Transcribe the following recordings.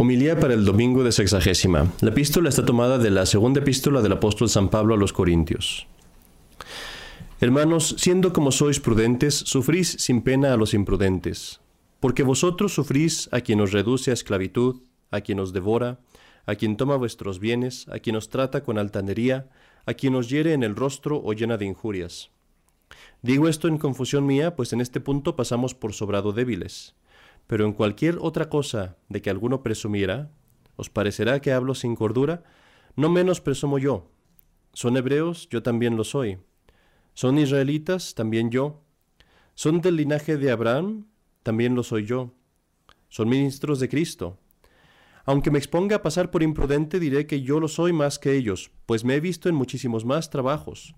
Homilía para el domingo de sexagésima. La epístola está tomada de la segunda epístola del apóstol San Pablo a los Corintios. Hermanos, siendo como sois prudentes, sufrís sin pena a los imprudentes, porque vosotros sufrís a quien os reduce a esclavitud, a quien os devora, a quien toma vuestros bienes, a quien os trata con altanería, a quien os hiere en el rostro o llena de injurias. Digo esto en confusión mía, pues en este punto pasamos por sobrado débiles. Pero en cualquier otra cosa de que alguno presumiera, os parecerá que hablo sin cordura, no menos presumo yo. Son hebreos, yo también lo soy. Son israelitas, también yo. Son del linaje de Abraham, también lo soy yo. Son ministros de Cristo. Aunque me exponga a pasar por imprudente, diré que yo lo soy más que ellos, pues me he visto en muchísimos más trabajos,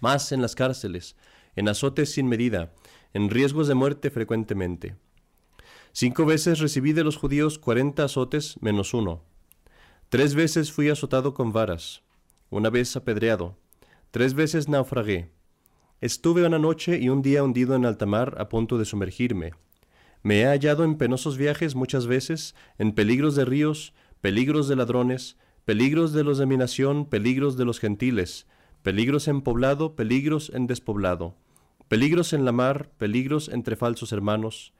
más en las cárceles, en azotes sin medida, en riesgos de muerte frecuentemente. Cinco veces recibí de los judíos cuarenta azotes menos uno. Tres veces fui azotado con varas, una vez apedreado, tres veces naufragué. Estuve una noche y un día hundido en alta mar a punto de sumergirme. Me he hallado en penosos viajes muchas veces, en peligros de ríos, peligros de ladrones, peligros de los de mi nación, peligros de los gentiles, peligros en poblado, peligros en despoblado, peligros en la mar, peligros entre falsos hermanos,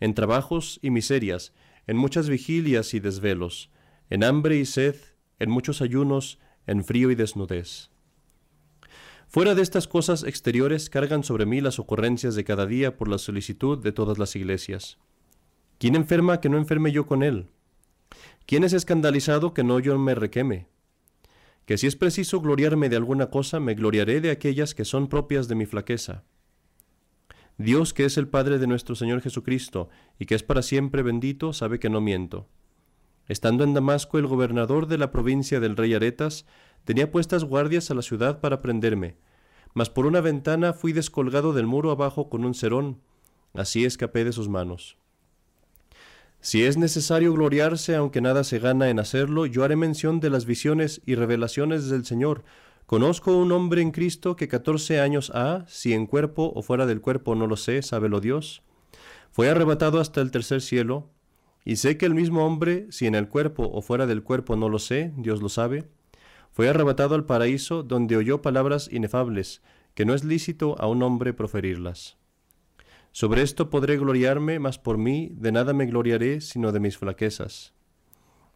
en trabajos y miserias, en muchas vigilias y desvelos, en hambre y sed, en muchos ayunos, en frío y desnudez. Fuera de estas cosas exteriores cargan sobre mí las ocurrencias de cada día por la solicitud de todas las iglesias. ¿Quién enferma que no enferme yo con él? ¿Quién es escandalizado que no yo me requeme? Que si es preciso gloriarme de alguna cosa, me gloriaré de aquellas que son propias de mi flaqueza. Dios, que es el Padre de nuestro Señor Jesucristo, y que es para siempre bendito, sabe que no miento. Estando en Damasco el gobernador de la provincia del rey Aretas, tenía puestas guardias a la ciudad para prenderme, mas por una ventana fui descolgado del muro abajo con un cerón, así escapé de sus manos. Si es necesario gloriarse, aunque nada se gana en hacerlo, yo haré mención de las visiones y revelaciones del Señor, Conozco un hombre en Cristo que catorce años ha, si en cuerpo o fuera del cuerpo no lo sé, sábelo Dios, fue arrebatado hasta el tercer cielo, y sé que el mismo hombre, si en el cuerpo o fuera del cuerpo no lo sé, Dios lo sabe, fue arrebatado al paraíso donde oyó palabras inefables, que no es lícito a un hombre proferirlas. Sobre esto podré gloriarme, mas por mí de nada me gloriaré sino de mis flaquezas.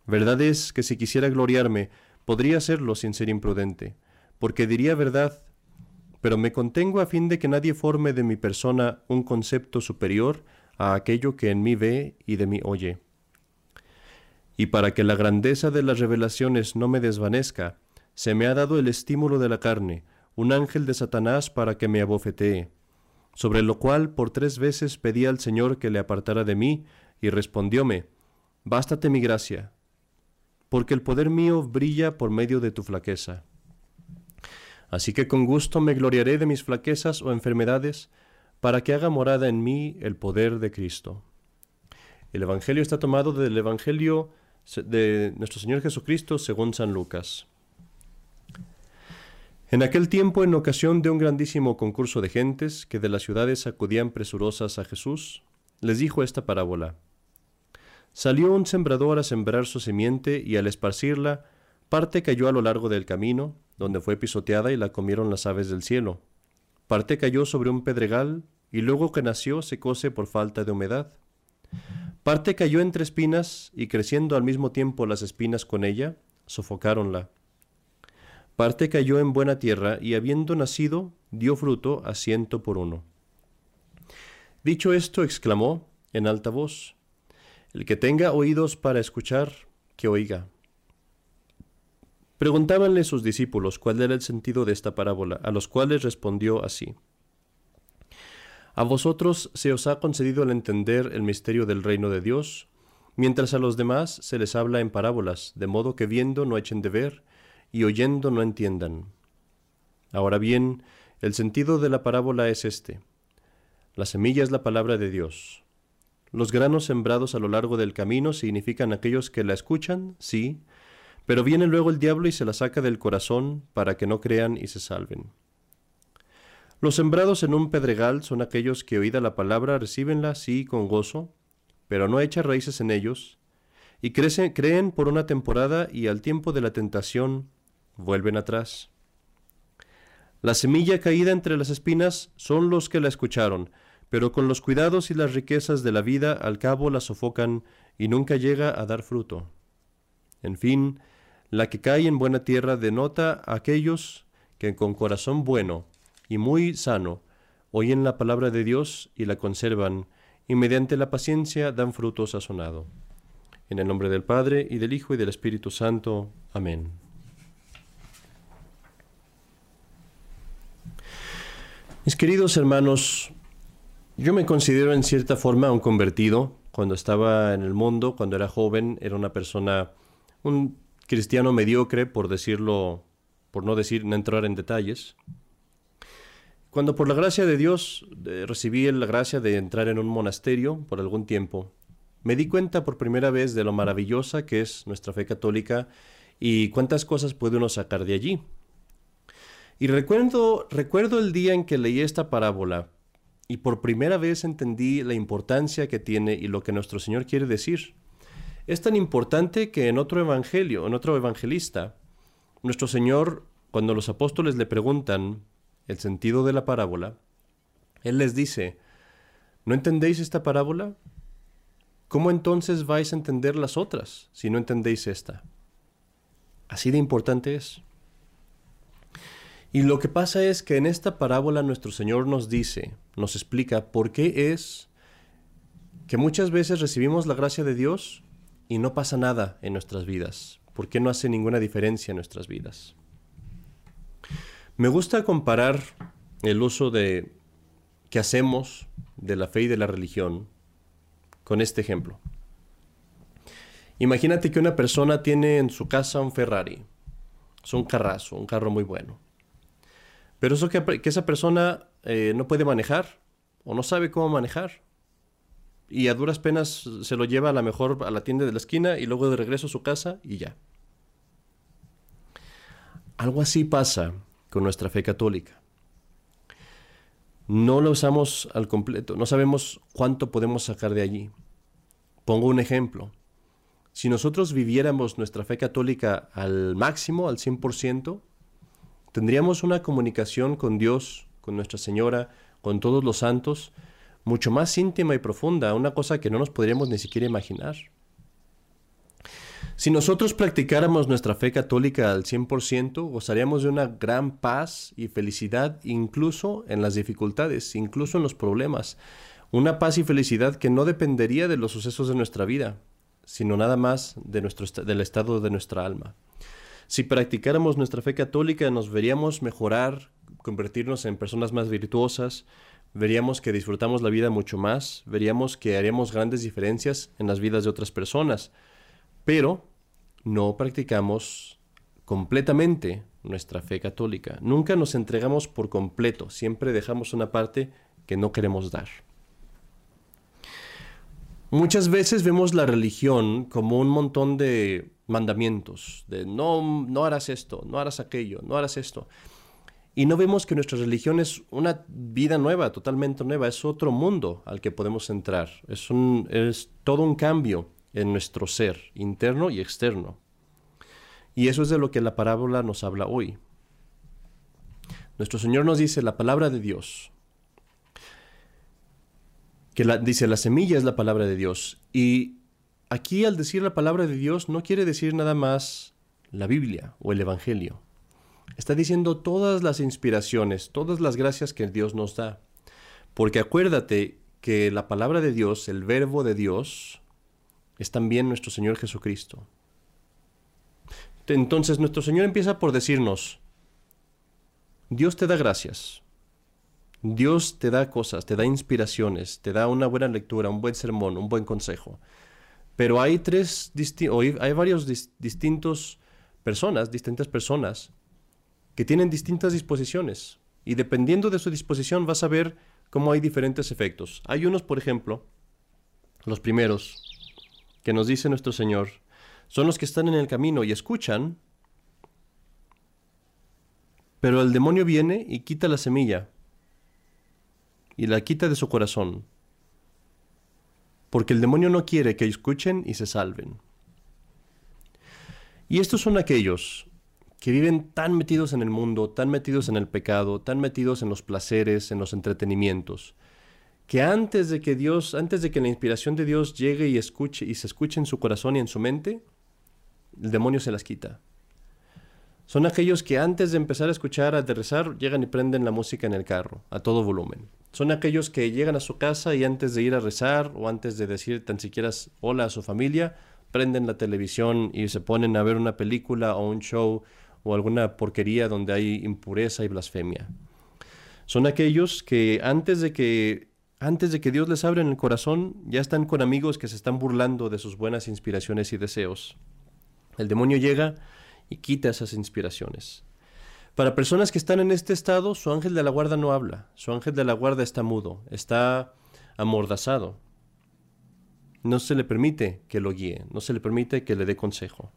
Verdad es que si quisiera gloriarme, podría hacerlo sin ser imprudente porque diría verdad, pero me contengo a fin de que nadie forme de mi persona un concepto superior a aquello que en mí ve y de mí oye. Y para que la grandeza de las revelaciones no me desvanezca, se me ha dado el estímulo de la carne, un ángel de Satanás para que me abofetee, sobre lo cual por tres veces pedí al Señor que le apartara de mí, y respondióme, Bástate mi gracia, porque el poder mío brilla por medio de tu flaqueza. Así que con gusto me gloriaré de mis flaquezas o enfermedades, para que haga morada en mí el poder de Cristo. El Evangelio está tomado del Evangelio de nuestro Señor Jesucristo según San Lucas. En aquel tiempo, en ocasión de un grandísimo concurso de gentes que de las ciudades acudían presurosas a Jesús, les dijo esta parábola. Salió un sembrador a sembrar su simiente y al esparcirla, parte cayó a lo largo del camino, donde fue pisoteada y la comieron las aves del cielo. Parte cayó sobre un pedregal, y luego que nació secóse por falta de humedad. Parte cayó entre espinas, y creciendo al mismo tiempo las espinas con ella, sofocáronla. Parte cayó en buena tierra, y habiendo nacido, dio fruto a ciento por uno. Dicho esto, exclamó en alta voz, El que tenga oídos para escuchar, que oiga. Preguntábanle sus discípulos cuál era el sentido de esta parábola, a los cuales respondió así. A vosotros se os ha concedido el entender el misterio del reino de Dios, mientras a los demás se les habla en parábolas, de modo que viendo no echen de ver y oyendo no entiendan. Ahora bien, el sentido de la parábola es este. La semilla es la palabra de Dios. Los granos sembrados a lo largo del camino significan aquellos que la escuchan, sí, pero viene luego el diablo y se la saca del corazón para que no crean y se salven. Los sembrados en un pedregal son aquellos que oída la palabra recibenla sí con gozo, pero no echa raíces en ellos, y creen por una temporada y al tiempo de la tentación vuelven atrás. La semilla caída entre las espinas son los que la escucharon, pero con los cuidados y las riquezas de la vida al cabo la sofocan y nunca llega a dar fruto. En fin, la que cae en buena tierra denota a aquellos que con corazón bueno y muy sano oyen la palabra de Dios y la conservan, y mediante la paciencia dan fruto sazonado. En el nombre del Padre, y del Hijo, y del Espíritu Santo. Amén. Mis queridos hermanos, yo me considero en cierta forma un convertido. Cuando estaba en el mundo, cuando era joven, era una persona, un cristiano mediocre, por decirlo, por no decir, no entrar en detalles. Cuando por la gracia de Dios recibí la gracia de entrar en un monasterio por algún tiempo, me di cuenta por primera vez de lo maravillosa que es nuestra fe católica y cuántas cosas puede uno sacar de allí. Y recuerdo, recuerdo el día en que leí esta parábola y por primera vez entendí la importancia que tiene y lo que nuestro Señor quiere decir. Es tan importante que en otro evangelio, en otro evangelista, nuestro Señor, cuando los apóstoles le preguntan el sentido de la parábola, Él les dice, ¿no entendéis esta parábola? ¿Cómo entonces vais a entender las otras si no entendéis esta? Así de importante es. Y lo que pasa es que en esta parábola nuestro Señor nos dice, nos explica por qué es que muchas veces recibimos la gracia de Dios y no pasa nada en nuestras vidas, por qué no hace ninguna diferencia en nuestras vidas. Me gusta comparar el uso de que hacemos de la fe y de la religión con este ejemplo. Imagínate que una persona tiene en su casa un Ferrari, es un carrazo, un carro muy bueno. Pero eso que, esa persona eh, no puede manejar o no sabe cómo manejar. Y a duras penas se lo lleva a la mejor a la tienda de la esquina y luego de regreso a su casa y ya. Algo así pasa con nuestra fe católica. No lo usamos al completo, no sabemos cuánto podemos sacar de allí. Pongo un ejemplo. Si nosotros viviéramos nuestra fe católica al máximo, al 100%, tendríamos una comunicación con Dios, con Nuestra Señora, con todos los santos, mucho más íntima y profunda, una cosa que no nos podríamos ni siquiera imaginar. Si nosotros practicáramos nuestra fe católica al 100%, gozaríamos de una gran paz y felicidad incluso en las dificultades, incluso en los problemas. Una paz y felicidad que no dependería de los sucesos de nuestra vida, sino nada más de nuestro, del estado de nuestra alma. Si practicáramos nuestra fe católica nos veríamos mejorar, convertirnos en personas más virtuosas, veríamos que disfrutamos la vida mucho más, veríamos que haremos grandes diferencias en las vidas de otras personas, pero no practicamos completamente nuestra fe católica. Nunca nos entregamos por completo, siempre dejamos una parte que no queremos dar. Muchas veces vemos la religión como un montón de mandamientos, de no, no harás esto, no harás aquello, no harás esto. Y no vemos que nuestra religión es una vida nueva, totalmente nueva, es otro mundo al que podemos entrar, es, un, es todo un cambio en nuestro ser, interno y externo. Y eso es de lo que la parábola nos habla hoy. Nuestro Señor nos dice la palabra de Dios, que dice la semilla es la palabra de Dios y Aquí al decir la palabra de Dios no quiere decir nada más la Biblia o el Evangelio. Está diciendo todas las inspiraciones, todas las gracias que Dios nos da. Porque acuérdate que la palabra de Dios, el verbo de Dios, es también nuestro Señor Jesucristo. Entonces nuestro Señor empieza por decirnos, Dios te da gracias, Dios te da cosas, te da inspiraciones, te da una buena lectura, un buen sermón, un buen consejo. Pero hay tres, hay varios distintos personas, distintas personas, que tienen distintas disposiciones. Y dependiendo de su disposición vas a ver cómo hay diferentes efectos. Hay unos, por ejemplo, los primeros, que nos dice nuestro Señor, son los que están en el camino y escuchan, pero el demonio viene y quita la semilla y la quita de su corazón porque el demonio no quiere que escuchen y se salven. Y estos son aquellos que viven tan metidos en el mundo, tan metidos en el pecado, tan metidos en los placeres, en los entretenimientos, que antes de que Dios, antes de que la inspiración de Dios llegue y escuche y se escuche en su corazón y en su mente, el demonio se las quita. Son aquellos que antes de empezar a escuchar, a rezar, llegan y prenden la música en el carro, a todo volumen. Son aquellos que llegan a su casa y antes de ir a rezar o antes de decir tan siquiera hola a su familia, prenden la televisión y se ponen a ver una película o un show o alguna porquería donde hay impureza y blasfemia. Son aquellos que antes de que antes de que Dios les abra en el corazón, ya están con amigos que se están burlando de sus buenas inspiraciones y deseos. El demonio llega y quita esas inspiraciones. Para personas que están en este estado, su ángel de la guarda no habla, su ángel de la guarda está mudo, está amordazado. No se le permite que lo guíe, no se le permite que le dé consejo.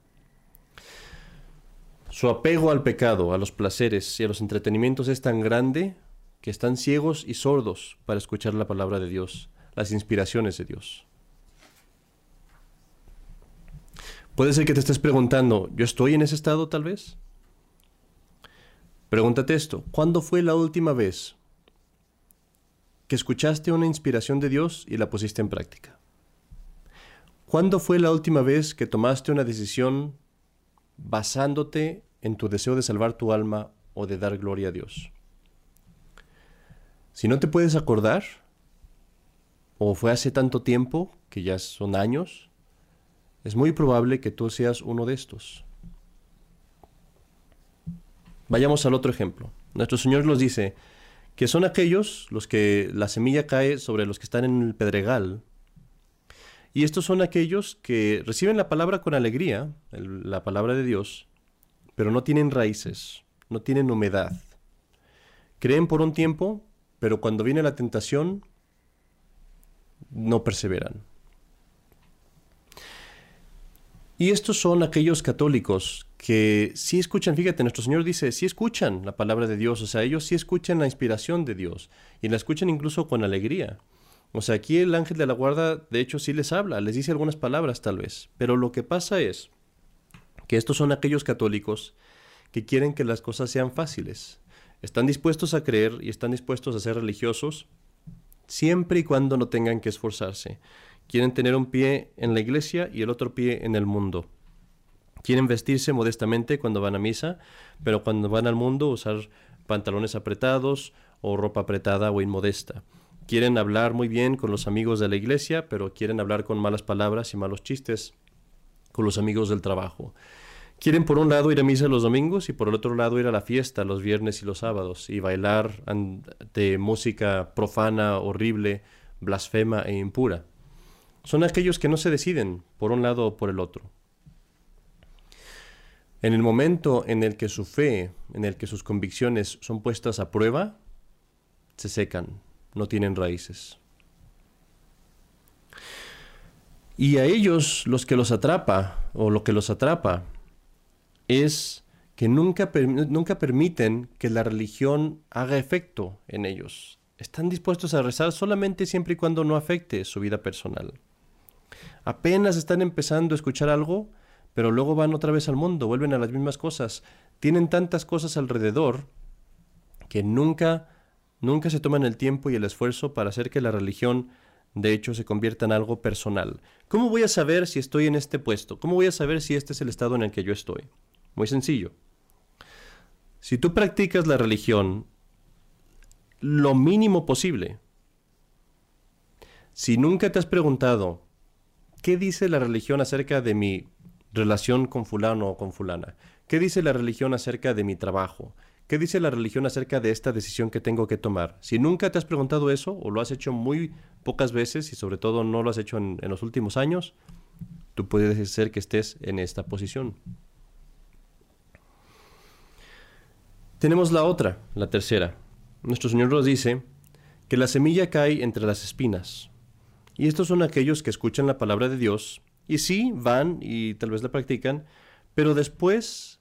Su apego al pecado, a los placeres y a los entretenimientos es tan grande que están ciegos y sordos para escuchar la palabra de Dios, las inspiraciones de Dios. Puede ser que te estés preguntando, ¿yo estoy en ese estado tal vez? Pregúntate esto, ¿cuándo fue la última vez que escuchaste una inspiración de Dios y la pusiste en práctica? ¿Cuándo fue la última vez que tomaste una decisión basándote en tu deseo de salvar tu alma o de dar gloria a Dios. Si no te puedes acordar, o fue hace tanto tiempo, que ya son años, es muy probable que tú seas uno de estos. Vayamos al otro ejemplo. Nuestro Señor nos dice que son aquellos los que la semilla cae sobre los que están en el pedregal. Y estos son aquellos que reciben la palabra con alegría, la palabra de Dios, pero no tienen raíces, no tienen humedad. Creen por un tiempo, pero cuando viene la tentación, no perseveran. Y estos son aquellos católicos que sí escuchan, fíjate, nuestro Señor dice, sí escuchan la palabra de Dios, o sea, ellos sí escuchan la inspiración de Dios y la escuchan incluso con alegría. O sea, aquí el ángel de la guarda, de hecho, sí les habla, les dice algunas palabras tal vez, pero lo que pasa es que estos son aquellos católicos que quieren que las cosas sean fáciles. Están dispuestos a creer y están dispuestos a ser religiosos siempre y cuando no tengan que esforzarse. Quieren tener un pie en la iglesia y el otro pie en el mundo. Quieren vestirse modestamente cuando van a misa, pero cuando van al mundo usar pantalones apretados o ropa apretada o inmodesta. Quieren hablar muy bien con los amigos de la iglesia, pero quieren hablar con malas palabras y malos chistes con los amigos del trabajo. Quieren por un lado ir a misa los domingos y por el otro lado ir a la fiesta los viernes y los sábados y bailar de música profana, horrible, blasfema e impura. Son aquellos que no se deciden por un lado o por el otro. En el momento en el que su fe, en el que sus convicciones son puestas a prueba, se secan, no tienen raíces. Y a ellos los que los atrapa, o lo que los atrapa, es que nunca, nunca permiten que la religión haga efecto en ellos. Están dispuestos a rezar solamente siempre y cuando no afecte su vida personal. Apenas están empezando a escuchar algo, pero luego van otra vez al mundo, vuelven a las mismas cosas. Tienen tantas cosas alrededor que nunca, nunca se toman el tiempo y el esfuerzo para hacer que la religión de hecho se convierta en algo personal. ¿Cómo voy a saber si estoy en este puesto? ¿Cómo voy a saber si este es el estado en el que yo estoy? Muy sencillo. Si tú practicas la religión lo mínimo posible, si nunca te has preguntado, ¿qué dice la religión acerca de mi relación con fulano o con fulana? ¿Qué dice la religión acerca de mi trabajo? ¿Qué dice la religión acerca de esta decisión que tengo que tomar? Si nunca te has preguntado eso, o lo has hecho muy pocas veces, y sobre todo no lo has hecho en, los últimos años, tú puedes ser que estés en esta posición. Tenemos la otra, la tercera. Nuestro Señor nos dice que la semilla cae entre las espinas. Y estos son aquellos que escuchan la palabra de Dios y sí van y tal vez la practican, pero después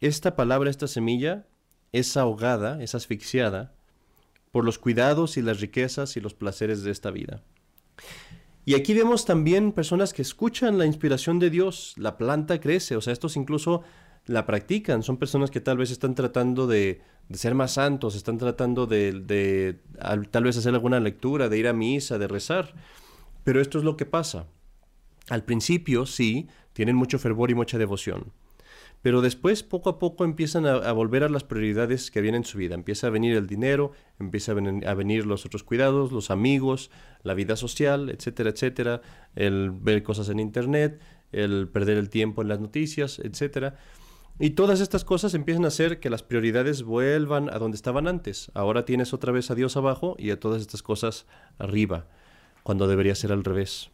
esta palabra, esta semilla, es ahogada, es asfixiada por los cuidados y las riquezas y los placeres de esta vida. Y aquí vemos también personas que escuchan la inspiración de Dios, la planta crece, o sea, estos incluso la practican, son personas que tal vez están tratando de, ser más santos, están tratando de, tal vez hacer alguna lectura, de ir a misa, de rezar, pero esto es lo que pasa. Al principio, sí, tienen mucho fervor y mucha devoción, pero después poco a poco empiezan a, volver a las prioridades que vienen en su vida. Empieza a venir el dinero, empieza a venir, los otros cuidados, los amigos, la vida social, etcétera, etcétera, el ver cosas en internet, el perder el tiempo en las noticias, etcétera. Y todas estas cosas empiezan a hacer que las prioridades vuelvan a donde estaban antes. Ahora tienes otra vez a Dios abajo y a todas estas cosas arriba, cuando debería ser al revés.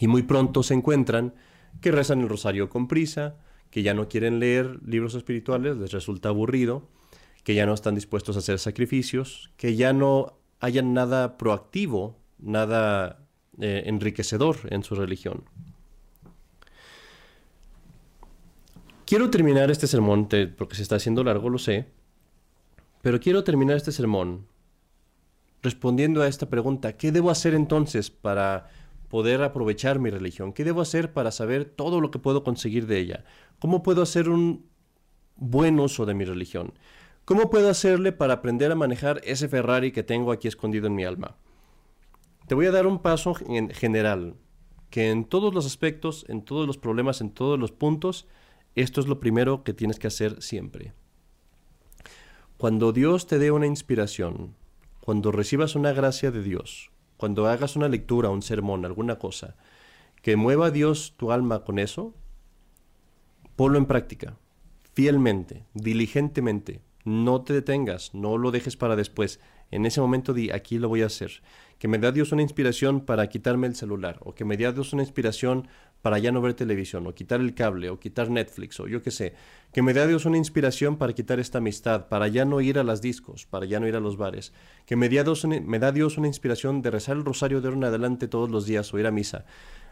Y muy pronto se encuentran que rezan el rosario con prisa, que ya no quieren leer libros espirituales, les resulta aburrido, que ya no están dispuestos a hacer sacrificios, que ya no hayan nada proactivo, nada eh, enriquecedor en su religión. Quiero terminar este sermón, porque se está haciendo largo, lo sé, pero quiero terminar este sermón respondiendo a esta pregunta, ¿qué debo hacer entonces para poder aprovechar mi religión? ¿Qué debo hacer para saber todo lo que puedo conseguir de ella? ¿Cómo puedo hacer un buen uso de mi religión? ¿Cómo puedo hacerle para aprender a manejar ese Ferrari que tengo aquí escondido en mi alma? Te voy a dar un paso en general, que en todos los aspectos, en todos los problemas, en todos los puntos, esto es lo primero que tienes que hacer siempre. Cuando Dios te dé una inspiración, cuando recibas una gracia de Dios, cuando hagas una lectura, un sermón, alguna cosa, que mueva a Dios tu alma con eso, ponlo en práctica, fielmente, diligentemente. No te detengas, no lo dejes para después. En ese momento di, aquí lo voy a hacer. Que me da Dios una inspiración para quitarme el celular, o que me dé Dios una inspiración para ya no ver televisión, o quitar el cable, o quitar Netflix, o yo qué sé. Que me dé Dios una inspiración para quitar esta amistad, para ya no ir a las discos, para ya no ir a los bares. Que me, Dios me da Dios una inspiración de rezar el rosario de ahora en adelante todos los días, o ir a misa.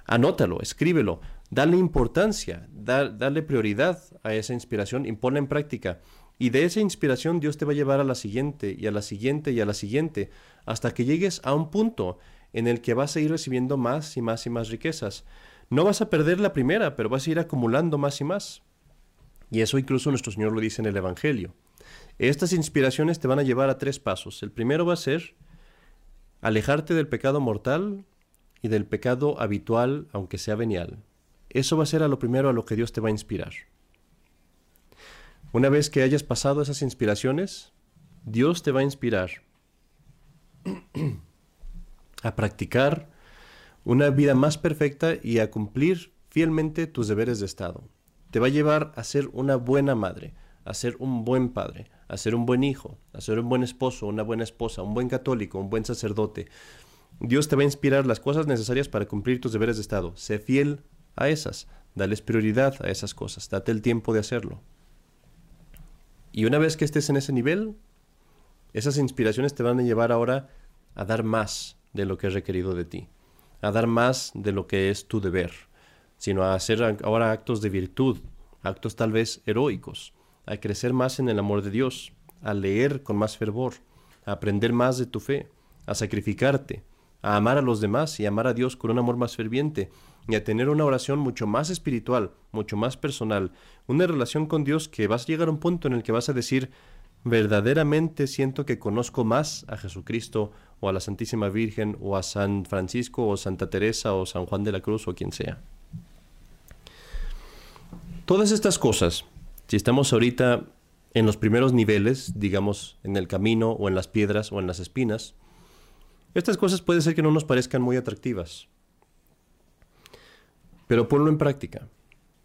Anótalo, escríbelo, dale importancia, dale prioridad a esa inspiración y ponla en práctica. Y de esa inspiración Dios te va a llevar a la siguiente y a la siguiente y a la siguiente, hasta que llegues a un punto en el que vas a ir recibiendo más y más y más riquezas. No vas a perder la primera, pero vas a ir acumulando más y más. Y eso incluso nuestro Señor lo dice en el Evangelio. Estas inspiraciones te van a llevar a tres pasos. El primero va a ser alejarte del pecado mortal y del pecado habitual, aunque sea venial. Eso va a ser a lo primero a lo que Dios te va a inspirar. Una vez que hayas pasado esas inspiraciones, Dios te va a inspirar a practicar una vida más perfecta y a cumplir fielmente tus deberes de Estado. Te va a llevar a ser una buena madre, a ser un buen padre, a ser un buen hijo, a ser un buen esposo, una buena esposa, un buen católico, un buen sacerdote. Dios te va a inspirar las cosas necesarias para cumplir tus deberes de Estado. Sé fiel a esas, dales prioridad a esas cosas, date el tiempo de hacerlo. Y una vez que estés en ese nivel, esas inspiraciones te van a llevar ahora a dar más de lo que es requerido de ti a dar más de lo que es tu deber, sino a hacer ahora actos de virtud, actos tal vez heroicos, a crecer más en el amor de Dios, a leer con más fervor, a aprender más de tu fe, a sacrificarte, a amar a los demás y amar a Dios con un amor más ferviente, y a tener una oración mucho más espiritual, mucho más personal, una relación con Dios que vas a llegar a un punto en el que vas a decir, verdaderamente siento que conozco más a Jesucristo o a la Santísima Virgen o a San Francisco o Santa Teresa o San Juan de la Cruz o quien sea. Todas estas cosas, si estamos ahorita en los primeros niveles, digamos en el camino o en las piedras o en las espinas, estas cosas puede ser que no nos parezcan muy atractivas. Pero ponlo en práctica.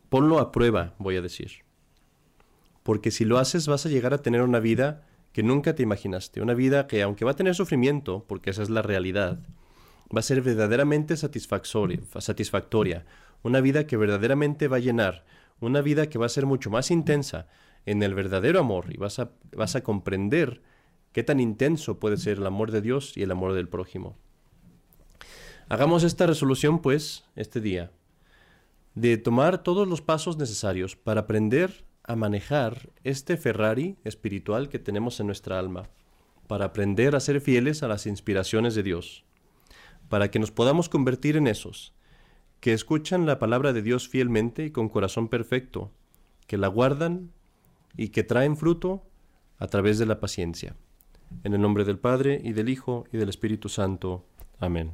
Ponlo a prueba, voy a decir. Porque si lo haces vas a llegar a tener una vida que nunca te imaginaste. Una vida que, aunque va a tener sufrimiento, porque esa es la realidad, va a ser verdaderamente satisfactoria. Una vida que verdaderamente va a llenar. Una vida que va a ser mucho más intensa en el verdadero amor. Y vas a, vas a comprender qué tan intenso puede ser el amor de Dios y el amor del prójimo. Hagamos esta resolución, pues, este día, de tomar todos los pasos necesarios para aprender a manejar este Ferrari espiritual que tenemos en nuestra alma, para aprender a ser fieles a las inspiraciones de Dios, para que nos podamos convertir en esos, que escuchan la palabra de Dios fielmente y con corazón perfecto, que la guardan y que traen fruto a través de la paciencia. En el nombre del Padre, y del Hijo, y del Espíritu Santo. Amén.